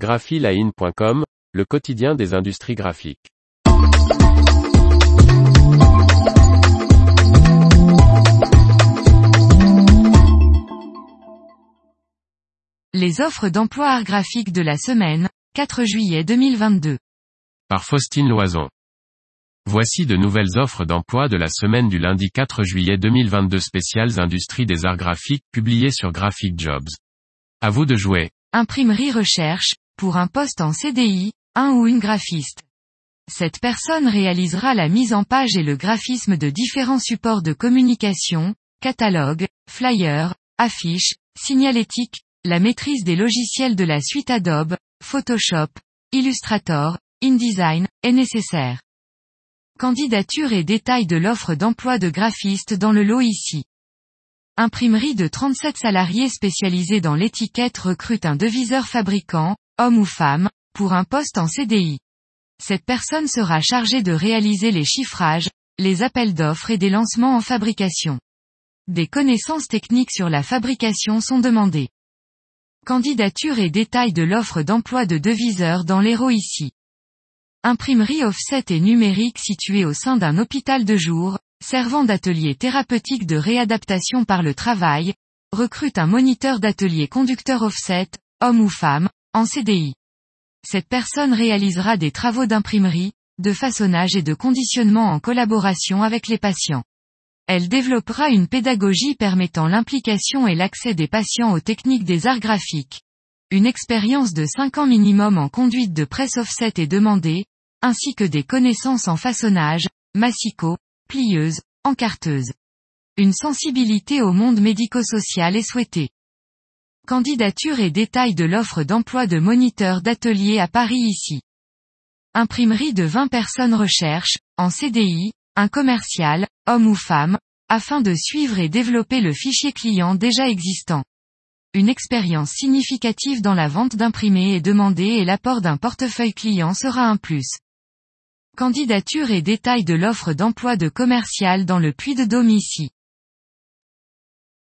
graphiline.com, le quotidien des industries graphiques. Les offres d'emploi art graphique de la semaine, 4 juillet 2022. Par Faustine Loison. Voici de nouvelles offres d'emploi de la semaine du lundi 4 juillet 2022 spéciales industries des arts graphiques publiées sur Graphic Jobs. À vous de jouer. Imprimerie recherche, pour un poste en CDI, un ou une graphiste. Cette personne réalisera la mise en page et le graphisme de différents supports de communication, catalogues, flyers, affiches, signalétiques, la maîtrise des logiciels de la suite Adobe, Photoshop, Illustrator, InDesign, est nécessaire. Candidature et détails de l'offre d'emploi de graphiste dans le lot ici. Imprimerie de 37 salariés spécialisés dans l'étiquette recrute un deviseur fabricant, homme ou femme, pour un poste en CDI. Cette personne sera chargée de réaliser les chiffrages, les appels d'offres et des lancements en fabrication. Des connaissances techniques sur la fabrication sont demandées. Candidature et détails de l'offre d'emploi de deviseur dans l'héros ici. Imprimerie offset et numérique située au sein d'un hôpital de jour, servant d'atelier thérapeutique de réadaptation par le travail, recrute un moniteur d'atelier conducteur offset, homme ou femme, en CDI. Cette personne réalisera des travaux d'imprimerie, de façonnage et de conditionnement en collaboration avec les patients. Elle développera une pédagogie permettant l'implication et l'accès des patients aux techniques des arts graphiques. Une expérience de 5 ans minimum en conduite de presse offset est demandée, ainsi que des connaissances en façonnage, massicot, plieuse, encarteuse. Une sensibilité au monde médico-social est souhaitée. Candidature et détails de l'offre d'emploi de moniteur d'atelier à Paris ici. Imprimerie de 20 personnes recherche, en CDI, un commercial, homme ou femme, afin de suivre et développer le fichier client déjà existant. Une expérience significative dans la vente d'imprimés est demandée et l'apport d'un portefeuille client sera un plus. Candidature et détails de l'offre d'emploi de commercial dans le puits de Dôme ici.